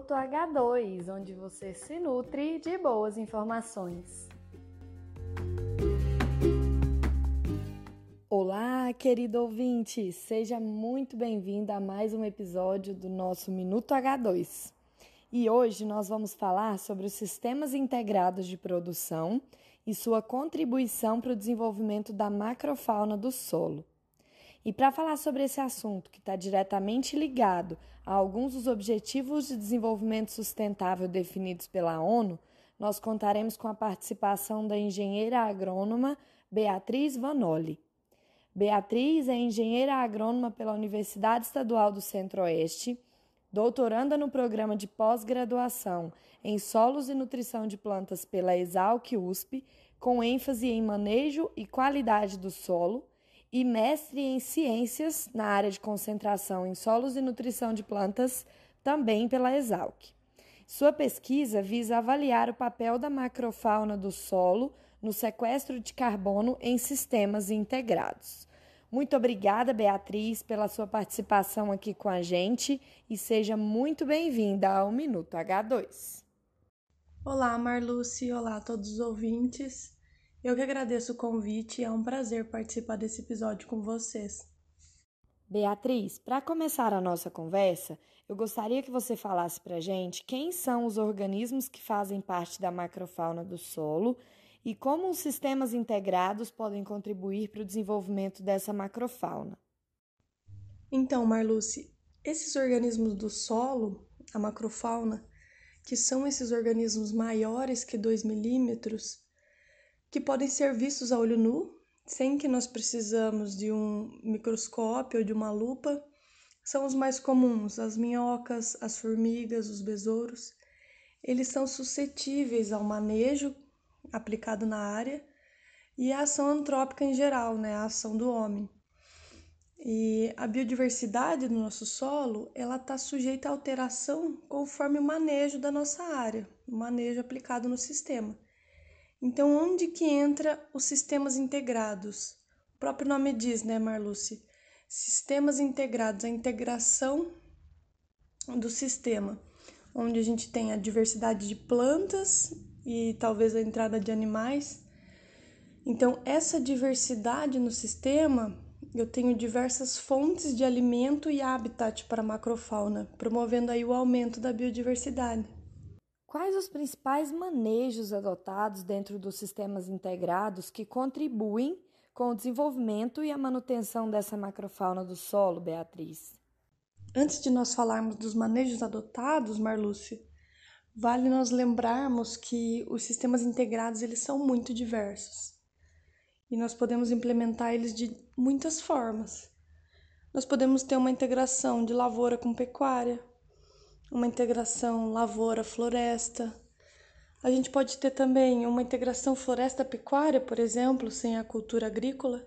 Minuto H2, onde você se nutre de boas informações. Olá, querido ouvinte! Seja muito bem-vindo a mais um episódio do nosso Minuto H2. E hoje nós vamos falar sobre os sistemas integrados de produção e sua contribuição para o desenvolvimento da macrofauna do solo. E para falar sobre esse assunto, que está diretamente ligado a alguns dos Objetivos de Desenvolvimento Sustentável definidos pela ONU, nós contaremos com a participação da engenheira agrônoma Beatriz Vanoli. Beatriz é engenheira agrônoma pela Universidade Estadual do Centro-Oeste, doutoranda no programa de pós-graduação em Solos e Nutrição de Plantas pela Exalc USP, com ênfase em manejo e qualidade do solo e mestre em ciências na área de concentração em solos e nutrição de plantas, também pela Exalc. Sua pesquisa visa avaliar o papel da macrofauna do solo no sequestro de carbono em sistemas integrados. Muito obrigada, Beatriz, pela sua participação aqui com a gente e seja muito bem-vinda ao Minuto H2. Olá, Marluce, olá a todos os ouvintes. Eu que agradeço o convite e é um prazer participar desse episódio com vocês. Beatriz, para começar a nossa conversa, eu gostaria que você falasse para a gente quem são os organismos que fazem parte da macrofauna do solo e como os sistemas integrados podem contribuir para o desenvolvimento dessa macrofauna. Então, Marluce, esses organismos do solo, a macrofauna, que são esses organismos maiores que 2 milímetros, que podem ser vistos a olho nu, sem que nós precisamos de um microscópio ou de uma lupa, são os mais comuns, as minhocas, as formigas, os besouros. Eles são suscetíveis ao manejo aplicado na área e a ação antrópica em geral, né, a ação do homem. E a biodiversidade do nosso solo, ela está sujeita a alteração conforme o manejo da nossa área, o manejo aplicado no sistema. Então, onde que entra os sistemas integrados? O próprio nome diz, né, Marluce? Sistemas integrados, a integração do sistema, onde a gente tem a diversidade de plantas e talvez a entrada de animais. Então, essa diversidade no sistema, eu tenho diversas fontes de alimento e habitat para a macrofauna, promovendo aí o aumento da biodiversidade. Quais os principais manejos adotados dentro dos sistemas integrados que contribuem com o desenvolvimento e a manutenção dessa macrofauna do solo, Beatriz? Antes de nós falarmos dos manejos adotados, Marlúcio, vale nós lembrarmos que os sistemas integrados eles são muito diversos e nós podemos implementar eles de muitas formas. Nós podemos ter uma integração de lavoura com pecuária, uma integração lavoura-floresta. A gente pode ter também uma integração floresta-pecuária, por exemplo, sem a cultura agrícola.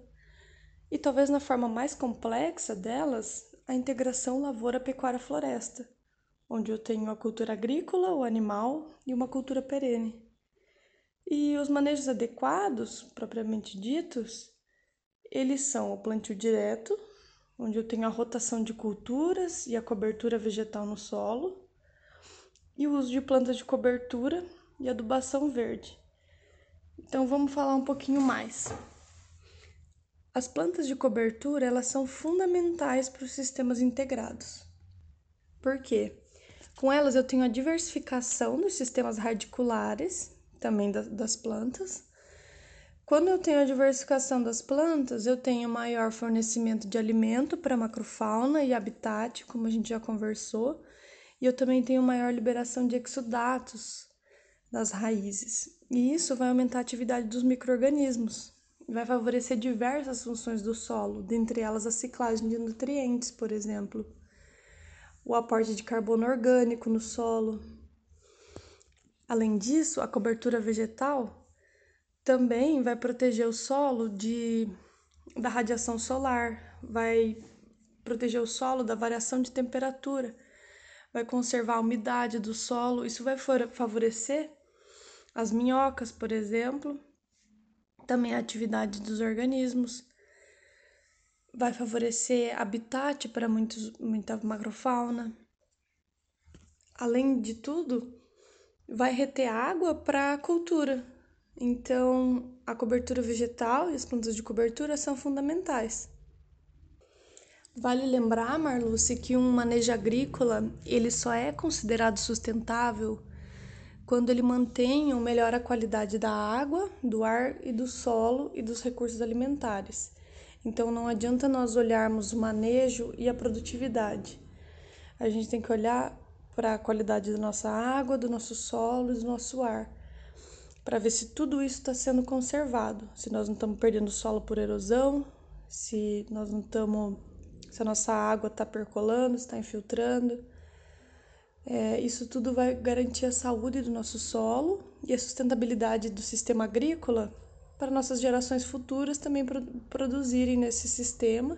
E talvez na forma mais complexa delas, a integração lavoura-pecuária-floresta, onde eu tenho a cultura agrícola, o animal e uma cultura perene. E os manejos adequados, propriamente ditos, eles são o plantio direto, onde eu tenho a rotação de culturas e a cobertura vegetal no solo, e o uso de plantas de cobertura e adubação verde. Então vamos falar um pouquinho mais. As plantas de cobertura, elas são fundamentais para os sistemas integrados. Por quê? Com elas eu tenho a diversificação dos sistemas radiculares, também das plantas, quando eu tenho a diversificação das plantas, eu tenho maior fornecimento de alimento para macrofauna e habitat, como a gente já conversou, e eu também tenho maior liberação de exudatos das raízes. E isso vai aumentar a atividade dos micro-organismos, vai favorecer diversas funções do solo, dentre elas a ciclagem de nutrientes, por exemplo, o aporte de carbono orgânico no solo. Além disso, a cobertura vegetal também vai proteger o solo de, da radiação solar, vai proteger o solo da variação de temperatura, vai conservar a umidade do solo. Isso vai favorecer as minhocas, por exemplo, também a atividade dos organismos, vai favorecer habitat para muitos, muita macrofauna. além de tudo, vai reter água para a cultura. Então, a cobertura vegetal e as plantas de cobertura são fundamentais. Vale lembrar, Marluce, que um manejo agrícola ele só é considerado sustentável quando ele mantém ou melhora a qualidade da água, do ar e do solo e dos recursos alimentares. Então não adianta nós olharmos o manejo e a produtividade. A gente tem que olhar para a qualidade da nossa água, do nosso solo e do nosso ar, para ver se tudo isso está sendo conservado, se nós não estamos perdendo solo por erosão, se nós não estamos se a nossa água está percolando, está infiltrando. É, isso tudo vai garantir a saúde do nosso solo e a sustentabilidade do sistema agrícola para nossas gerações futuras também produzirem nesse sistema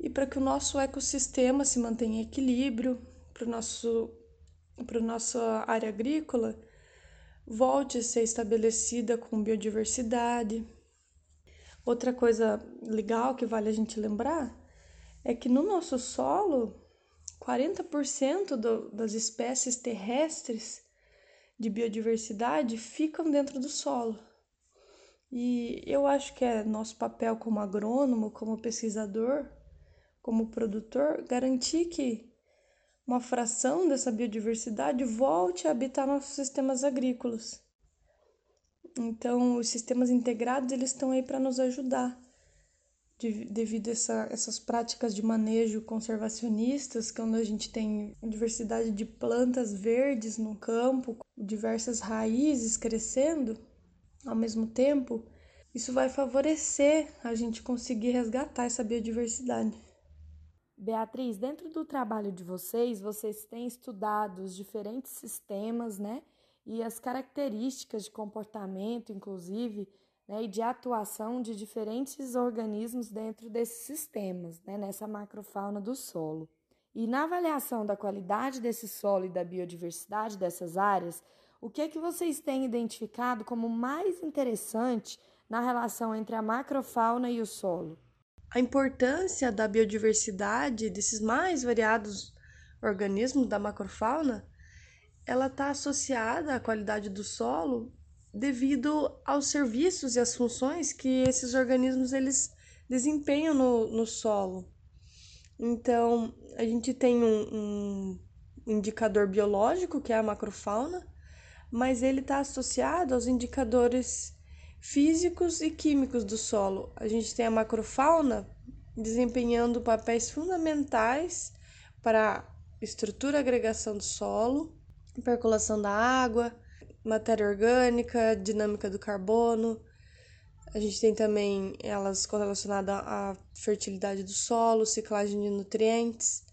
e para que o nosso ecossistema se mantenha em equilíbrio, para o nosso para nossa área agrícola volte a ser estabelecida com biodiversidade. Outra coisa legal que vale a gente lembrar é que no nosso solo, 40% do, das espécies terrestres de biodiversidade ficam dentro do solo. E eu acho que é nosso papel como agrônomo, como pesquisador, como produtor, garantir que uma fração dessa biodiversidade volte a habitar nossos sistemas agrícolas. Então, os sistemas integrados eles estão aí para nos ajudar de, devido a essa, essas práticas de manejo conservacionistas, quando a gente tem diversidade de plantas verdes no campo, diversas raízes crescendo ao mesmo tempo, isso vai favorecer a gente conseguir resgatar essa biodiversidade. Beatriz, dentro do trabalho de vocês, vocês têm estudado os diferentes sistemas, né? E as características de comportamento, inclusive, né, e de atuação de diferentes organismos dentro desses sistemas, né, nessa macrofauna do solo. E na avaliação da qualidade desse solo e da biodiversidade dessas áreas, o que é que vocês têm identificado como mais interessante na relação entre a macrofauna e o solo? A importância da biodiversidade desses mais variados organismos da macrofauna, ela está associada à qualidade do solo devido aos serviços e às funções que esses organismos eles desempenham no, no solo. Então, a gente tem um, um indicador biológico, que é a macrofauna, mas ele está associado aos indicadores físicos e químicos do solo. A gente tem a macrofauna desempenhando papéis fundamentais para estrutura e agregação do solo, percolação da água, matéria orgânica, dinâmica do carbono. A gente tem também elas correlacionadas à fertilidade do solo, ciclagem de nutrientes.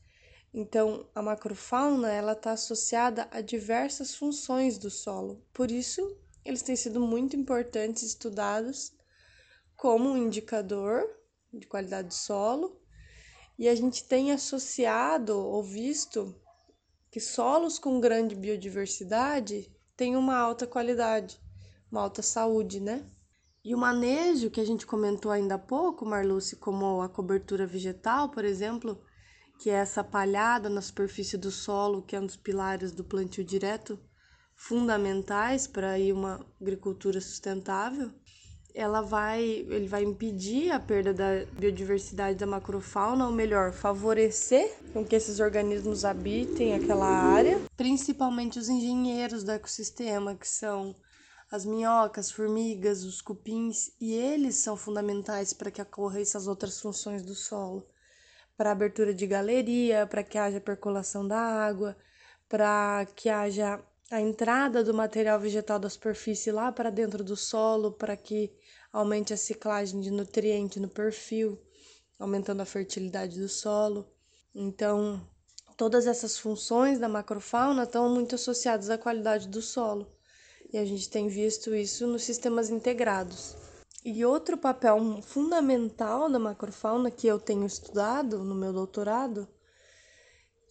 Então, a macrofauna ela está associada a diversas funções do solo. Por isso, eles têm sido muito importantes estudados como um indicador de qualidade do solo. E a gente tem associado ou visto que solos com grande biodiversidade tem uma alta qualidade, uma alta saúde, né? E o manejo que a gente comentou ainda há pouco, Marluce, como a cobertura vegetal, por exemplo, que é essa palhada na superfície do solo, que é um dos pilares do plantio direto, fundamentais para uma agricultura sustentável, ela vai, ele vai impedir a perda da biodiversidade da macrofauna, ou melhor, favorecer com que esses organismos habitem aquela área, principalmente os engenheiros do ecossistema, que são as minhocas, formigas, os cupins, e eles são fundamentais para que ocorra essas outras funções do solo, para abertura de galeria, para que haja percolação da água, para que haja a entrada do material vegetal da superfície lá para dentro do solo, para que aumente a ciclagem de nutriente no perfil, aumentando a fertilidade do solo. Então, todas essas funções da macrofauna estão muito associadas à qualidade do solo. E a gente tem visto isso nos sistemas integrados. E outro papel fundamental da macrofauna que eu tenho estudado no meu doutorado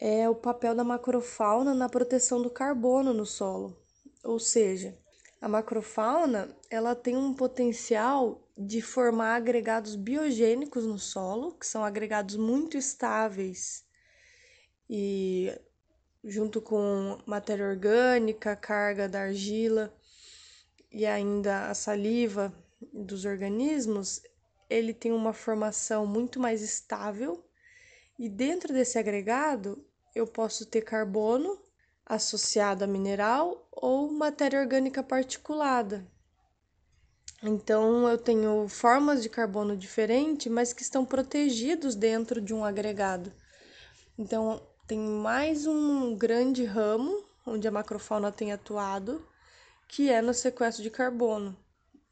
é o papel da macrofauna na proteção do carbono no solo. Ou seja, a macrofauna ela tem um potencial de formar agregados biogênicos no solo, que são agregados muito estáveis e junto com matéria orgânica, carga da argila e ainda a saliva dos organismos, ele tem uma formação muito mais estável e dentro desse agregado eu posso ter carbono associado a mineral ou matéria orgânica particulada. Então eu tenho formas de carbono diferentes, mas que estão protegidos dentro de um agregado. Então tem mais um grande ramo onde a macrofauna tem atuado, que é no sequestro de carbono.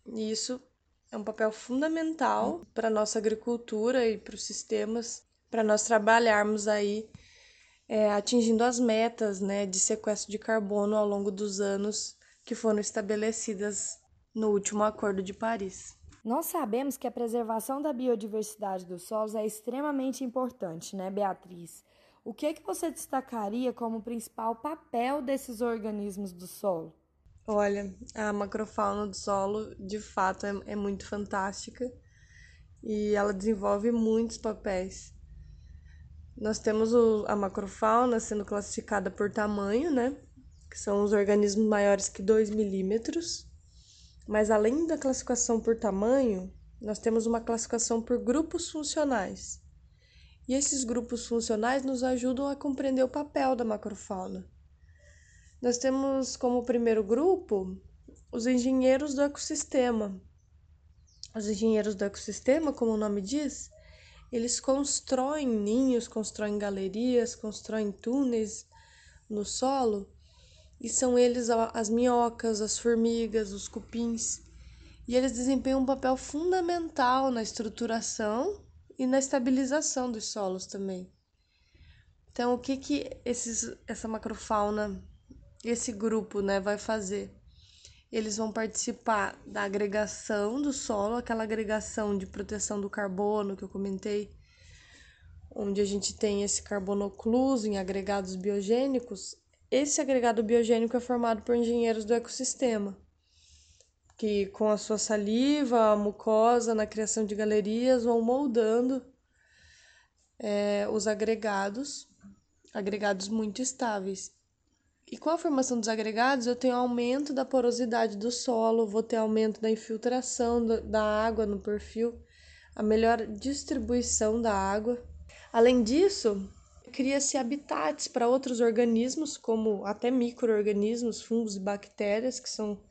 E isso é um papel fundamental para a nossa agricultura e para os sistemas, para nós trabalharmos aí é, atingindo as metas né, de sequestro de carbono ao longo dos anos que foram estabelecidas no último Acordo de Paris. Nós sabemos que a preservação da biodiversidade dos solos é extremamente importante, né, Beatriz? O que, que você destacaria como principal papel desses organismos do solo? Olha, a macrofauna do solo de fato é, é muito fantástica e ela desenvolve muitos papéis. Nós temos o, a macrofauna sendo classificada por tamanho, né? Que são os organismos maiores que 2 milímetros. Mas além da classificação por tamanho, nós temos uma classificação por grupos funcionais. E esses grupos funcionais nos ajudam a compreender o papel da macrofauna. Nós temos como primeiro grupo os engenheiros do ecossistema. Os engenheiros do ecossistema, como o nome diz, eles constroem ninhos, constroem galerias, constroem túneis no solo, e são eles as minhocas, as formigas, os cupins. E eles desempenham um papel fundamental na estruturação e na estabilização dos solos também. Então, o que que esses, essa macrofauna, esse grupo, né, vai fazer? Eles vão participar da agregação do solo, aquela agregação de proteção do carbono que eu comentei, onde a gente tem esse carbono ocluso em agregados biogênicos. Esse agregado biogênico é formado por engenheiros do ecossistema que com a sua saliva, a mucosa, na criação de galerias, vão moldando é, os agregados, agregados muito estáveis. E com a formação dos agregados, eu tenho aumento da porosidade do solo, vou ter aumento da infiltração da água no perfil, a melhor distribuição da água. Além disso, cria-se habitats para outros organismos, como até micro-organismos, fungos e bactérias, que são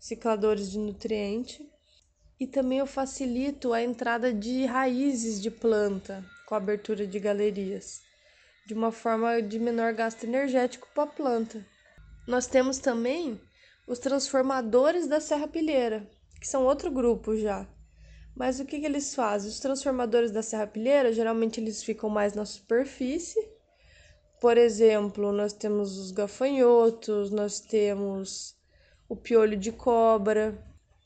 cicladores de nutriente. E também eu facilito a entrada de raízes de planta com a abertura de galerias, de uma forma de menor gasto energético para a planta. Nós temos também os transformadores da serrapilheira, que são outro grupo já. Mas o que, que eles fazem? Os transformadores da serrapilheira, geralmente eles ficam mais na superfície. Por exemplo, nós temos os gafanhotos, nós temos o piolho de cobra,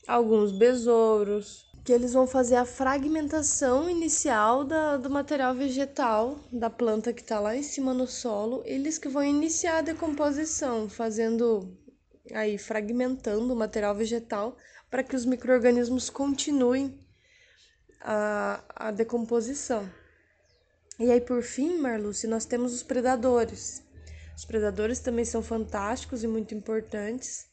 alguns besouros, que eles vão fazer a fragmentação inicial da, do material vegetal da planta que está lá em cima no solo, eles que vão iniciar a decomposição, fazendo aí fragmentando o material vegetal para que os micro-organismos continuem a, a decomposição. E aí, por fim, Marluce, nós temos os predadores. Os predadores também são fantásticos e muito importantes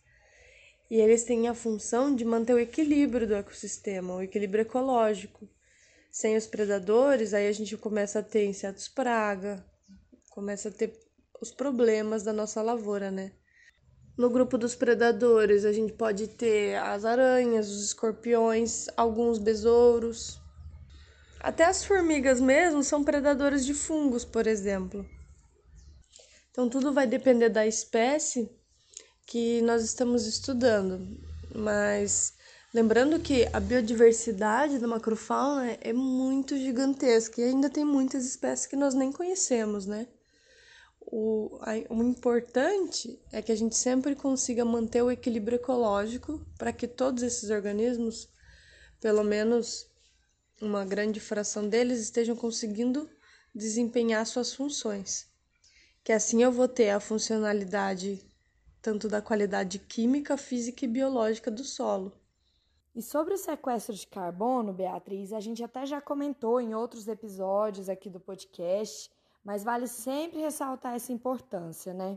e eles têm a função de manter o equilíbrio do ecossistema, o equilíbrio ecológico. Sem os predadores, aí a gente começa a ter insetos praga, começa a ter os problemas da nossa lavoura, né? No grupo dos predadores, a gente pode ter as aranhas, os escorpiões, alguns besouros. Até as formigas mesmo são predadores de fungos, por exemplo. Então, tudo vai depender da espécie que nós estamos estudando, mas lembrando que a biodiversidade da macrofauna é muito gigantesca e ainda tem muitas espécies que nós nem conhecemos, né? O, o importante é que a gente sempre consiga manter o equilíbrio ecológico para que todos esses organismos, pelo menos uma grande fração deles, estejam conseguindo desempenhar suas funções. Que assim eu vou ter a funcionalidade tanto da qualidade química, física e biológica do solo. E sobre o sequestro de carbono, Beatriz, a gente até já comentou em outros episódios aqui do podcast, mas vale sempre ressaltar essa importância, né?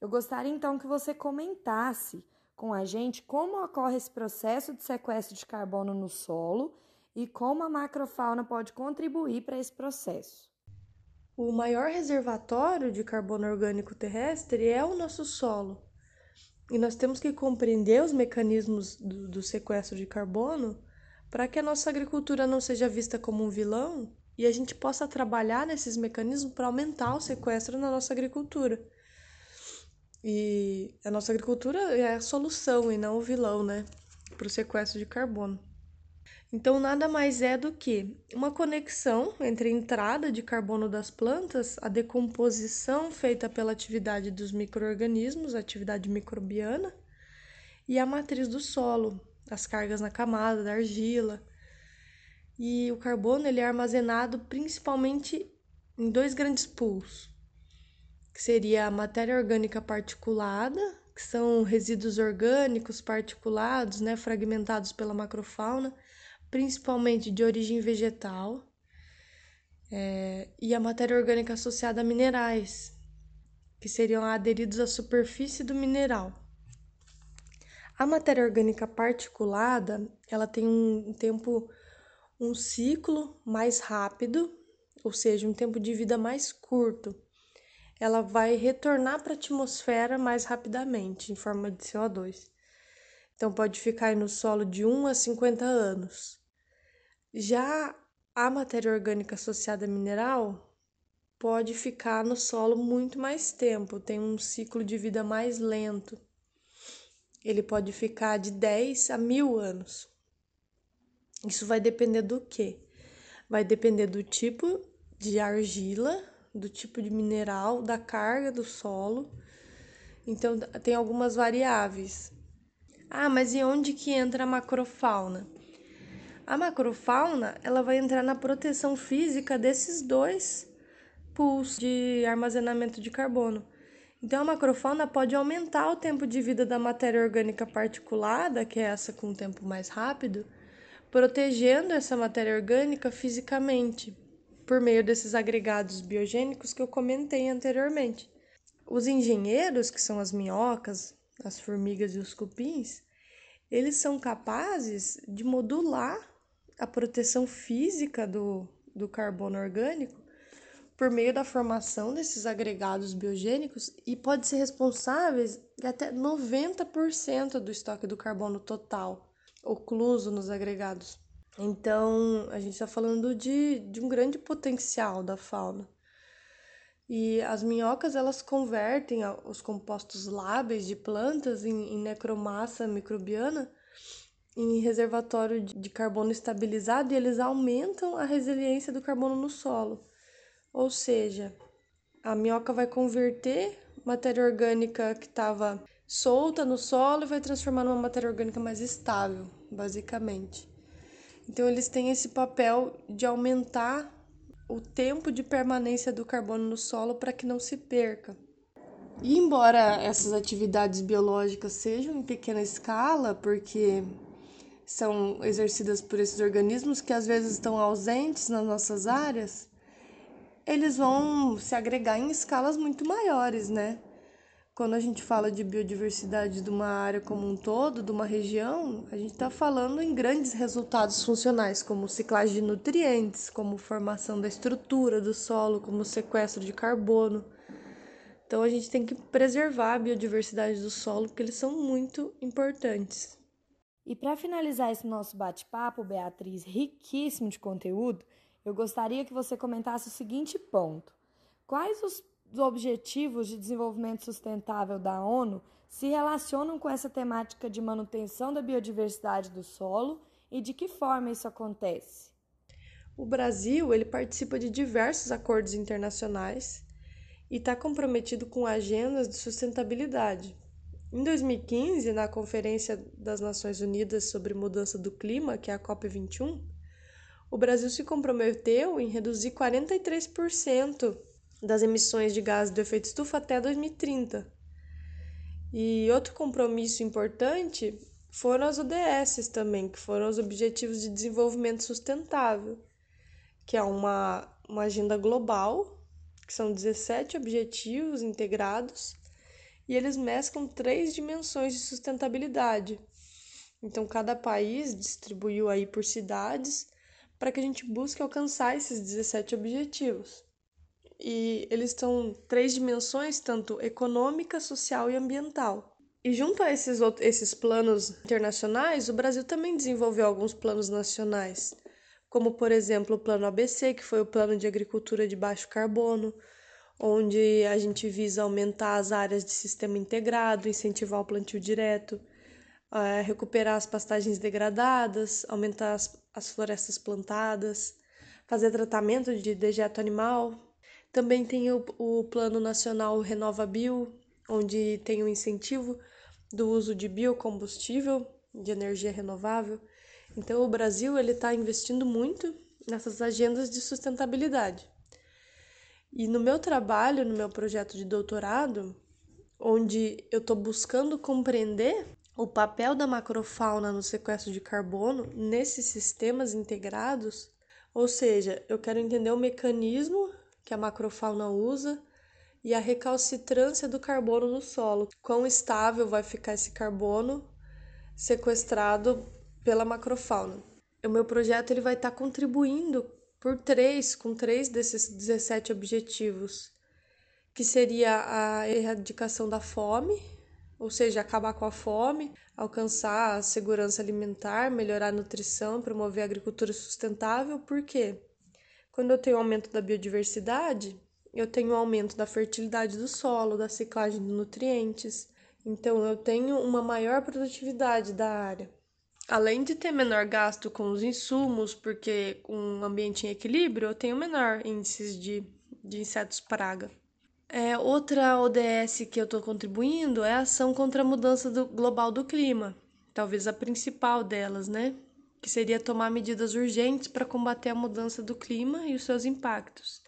Eu gostaria então que você comentasse com a gente como ocorre esse processo de sequestro de carbono no solo e como a macrofauna pode contribuir para esse processo. O maior reservatório de carbono orgânico terrestre é o nosso solo. E nós temos que compreender os mecanismos do, do sequestro de carbono para que a nossa agricultura não seja vista como um vilão e a gente possa trabalhar nesses mecanismos para aumentar o sequestro na nossa agricultura. E a nossa agricultura é a solução e não o vilão, né, para o sequestro de carbono. Então, nada mais é do que uma conexão entre a entrada de carbono das plantas, a decomposição feita pela atividade dos micro-organismos, atividade microbiana, e a matriz do solo, as cargas na camada da argila. E o carbono ele é armazenado principalmente em dois grandes pools, que seria a matéria orgânica particulada, que são resíduos orgânicos particulados, né, fragmentados pela macrofauna, principalmente de origem vegetal, é, e a matéria orgânica associada a minerais, que seriam aderidos à superfície do mineral. A matéria orgânica particulada, ela tem um tempo, um ciclo mais rápido, ou seja, um tempo de vida mais curto. Ela vai retornar para a atmosfera mais rapidamente, em forma de CO2. Então, pode ficar no solo de 1 a 50 anos. Já a matéria orgânica associada a mineral pode ficar no solo muito mais tempo, tem um ciclo de vida mais lento. Ele pode ficar de 10 a mil anos. Isso vai depender do que? Vai depender do tipo de argila, do tipo de mineral, da carga do solo. Então, tem algumas variáveis. Ah, mas e onde que entra a macrofauna? A macrofauna, ela vai entrar na proteção física desses dois pools de armazenamento de carbono. Então, a macrofauna pode aumentar o tempo de vida da matéria orgânica particulada, que é essa com um tempo mais rápido, protegendo essa matéria orgânica fisicamente, por meio desses agregados biogênicos que eu comentei anteriormente. Os engenheiros, que são as minhocas, as formigas e os cupins, eles são capazes de modular a proteção física do, do carbono orgânico por meio da formação desses agregados biogênicos e pode ser responsável até 90% do estoque do carbono total ocluso nos agregados. Então, a gente está falando de, de um grande potencial da fauna. E as minhocas, elas convertem os compostos lábeis de plantas em, em necromassa microbiana em reservatório de carbono estabilizado e eles aumentam a resiliência do carbono no solo. Ou seja, a minhoca vai converter matéria orgânica que estava solta no solo e vai transformar numa matéria orgânica mais estável, basicamente. Então eles têm esse papel de aumentar o tempo de permanência do carbono no solo para que não se perca. E embora essas atividades biológicas sejam em pequena escala, porque são exercidas por esses organismos que às vezes estão ausentes nas nossas áreas, eles vão se agregar em escalas muito maiores, né? Quando a gente fala de biodiversidade de uma área como um todo, de uma região, a gente está falando em grandes resultados funcionais, como ciclagem de nutrientes, como formação da estrutura do solo, como sequestro de carbono. Então a gente tem que preservar a biodiversidade do solo, porque eles são muito importantes. E para finalizar esse nosso bate-papo, Beatriz, riquíssimo de conteúdo, eu gostaria que você comentasse o seguinte ponto: quais os objetivos de desenvolvimento sustentável da ONU se relacionam com essa temática de manutenção da biodiversidade do solo e de que forma isso acontece? O Brasil ele participa de diversos acordos internacionais e está comprometido com agendas de sustentabilidade, em 2015, na Conferência das Nações Unidas sobre Mudança do Clima, que é a COP21, o Brasil se comprometeu em reduzir 43% das emissões de gases do efeito estufa até 2030. E outro compromisso importante foram as ODS também, que foram os Objetivos de Desenvolvimento Sustentável, que é uma, uma agenda global que que são 17 objetivos integrados, e eles mesclam três dimensões de sustentabilidade. Então, cada país distribuiu aí por cidades para que a gente busque alcançar esses 17 objetivos. E eles estão três dimensões, tanto econômica, social e ambiental. E junto a esses, esses planos internacionais, o Brasil também desenvolveu alguns planos nacionais, como por exemplo o Plano ABC, que foi o Plano de Agricultura de Baixo Carbono, onde a gente visa aumentar as áreas de sistema integrado, incentivar o plantio direto, é, recuperar as pastagens degradadas, aumentar as, as florestas plantadas, fazer tratamento de dejeto animal. Também tem o, Plano Nacional Renova Bio, onde tem o incentivo do uso de biocombustível, de energia renovável. Então, o Brasil ele está investindo muito nessas agendas de sustentabilidade. E no meu trabalho, no meu projeto de doutorado, onde eu estou buscando compreender o papel da macrofauna no sequestro de carbono nesses sistemas integrados, ou seja, eu quero entender o mecanismo que a macrofauna usa e a recalcitrância do carbono no solo. Quão estável vai ficar esse carbono sequestrado pela macrofauna. O meu projeto ele vai estar tá contribuindo por três, com três desses 17 objetivos, que seria a erradicação da fome, ou seja, acabar com a fome, alcançar a segurança alimentar, melhorar a nutrição, promover a agricultura sustentável. Por quê? Quando eu tenho aumento da biodiversidade, eu tenho aumento da fertilidade do solo, da ciclagem de nutrientes. Então, eu tenho uma maior produtividade da área. Além de ter menor gasto com os insumos, porque um ambiente em equilíbrio, eu tenho menor índices de, de insetos praga. É, outra ODS que eu estou contribuindo é a ação contra a mudança do, global do clima, talvez a principal delas, né? Que seria tomar medidas urgentes para combater a mudança do clima e os seus impactos.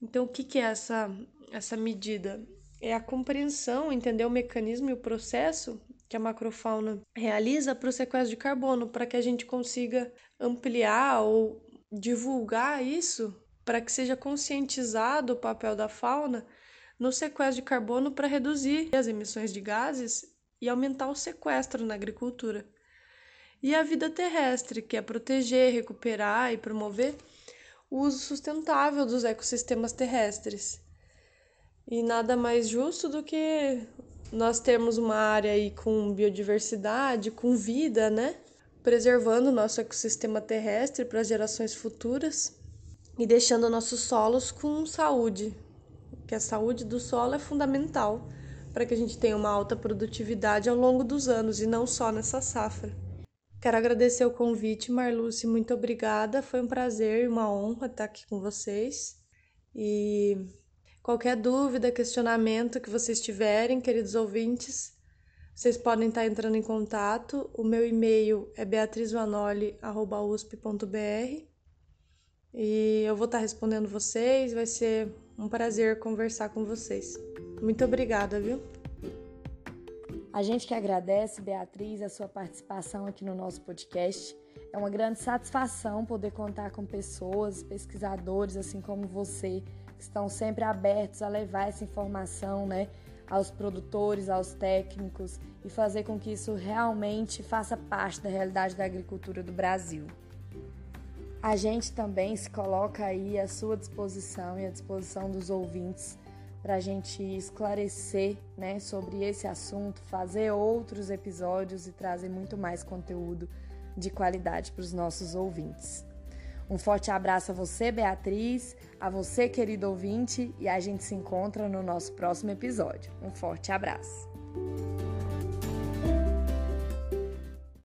Então, o que, que é essa, essa medida? É a compreensão, entender o mecanismo e o processo que a macrofauna realiza para o sequestro de carbono, para que a gente consiga ampliar ou divulgar isso, para que seja conscientizado o papel da fauna no sequestro de carbono para reduzir as emissões de gases e aumentar o sequestro na agricultura. E a vida terrestre, que é proteger, recuperar e promover o uso sustentável dos ecossistemas terrestres. E nada mais justo do que nós termos uma área aí com biodiversidade, com vida, né? Preservando o nosso ecossistema terrestre para as gerações futuras e deixando nossos solos com saúde, que a saúde do solo é fundamental para que a gente tenha uma alta produtividade ao longo dos anos e não só nessa safra. Quero agradecer o convite, Marluce, muito obrigada. Foi um prazer e uma honra estar aqui com vocês. E qualquer dúvida, questionamento que vocês tiverem, queridos ouvintes, vocês podem estar entrando em contato. O meu e-mail é beatrizvanoli.usp.br e eu vou estar respondendo vocês. Vai ser um prazer conversar com vocês. Muito obrigada, viu? A gente que agradece, Beatriz, a sua participação aqui no nosso podcast. É uma grande satisfação poder contar com pessoas, pesquisadores assim como você, estão sempre abertos a levar essa informação, né, aos produtores, aos técnicos e fazer com que isso realmente faça parte da realidade da agricultura do Brasil. A gente também se coloca aí à sua disposição e à disposição dos ouvintes para a gente esclarecer né, sobre esse assunto, fazer outros episódios e trazer muito mais conteúdo de qualidade para os nossos ouvintes. Um forte abraço a você, Beatriz, a você, querido ouvinte, e a gente se encontra no nosso próximo episódio. Um forte abraço.